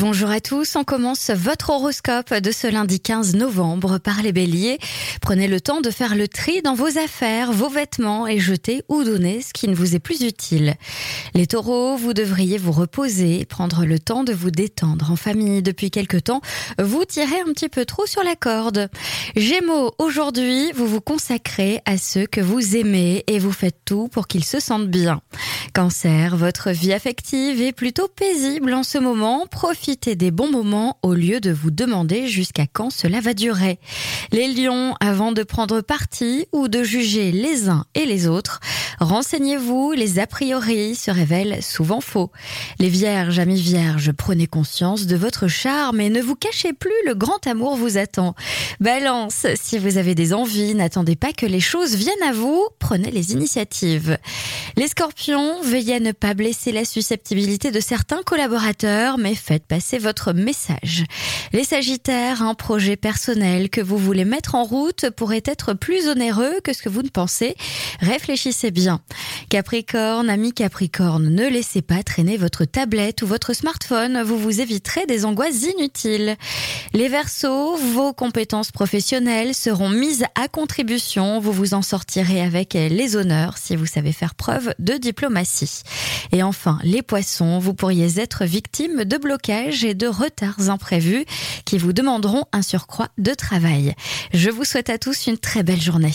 Bonjour à tous, on commence votre horoscope de ce lundi 15 novembre par les béliers. Prenez le temps de faire le tri dans vos affaires, vos vêtements et jetez ou donnez ce qui ne vous est plus utile. Les taureaux, vous devriez vous reposer, prendre le temps de vous détendre en famille. Depuis quelque temps, vous tirez un petit peu trop sur la corde. Gémeaux, aujourd'hui, vous vous consacrez à ceux que vous aimez et vous faites tout pour qu'ils se sentent bien. Cancer, votre vie affective est plutôt paisible en ce moment. Profitez des bons moments au lieu de vous demander jusqu'à quand cela va durer. Les lions, avant de prendre parti ou de juger les uns et les autres, renseignez-vous, les a priori se révèlent souvent faux. Les vierges, amis vierges, prenez conscience de votre charme et ne vous cachez plus, le grand amour vous attend. Balance, si vous avez des envies, n'attendez pas que les choses viennent à vous, prenez les initiatives. Les scorpions, veillez à ne pas blesser la susceptibilité de certains collaborateurs, mais faites passer votre message. Les sagittaires, un projet personnel que vous voulez mettre en route pourrait être plus onéreux que ce que vous ne pensez. Réfléchissez Capricorne, ami Capricorne, ne laissez pas traîner votre tablette ou votre smartphone, vous vous éviterez des angoisses inutiles. Les Verseaux, vos compétences professionnelles seront mises à contribution, vous vous en sortirez avec les honneurs si vous savez faire preuve de diplomatie. Et enfin, les poissons, vous pourriez être victime de blocages et de retards imprévus qui vous demanderont un surcroît de travail. Je vous souhaite à tous une très belle journée.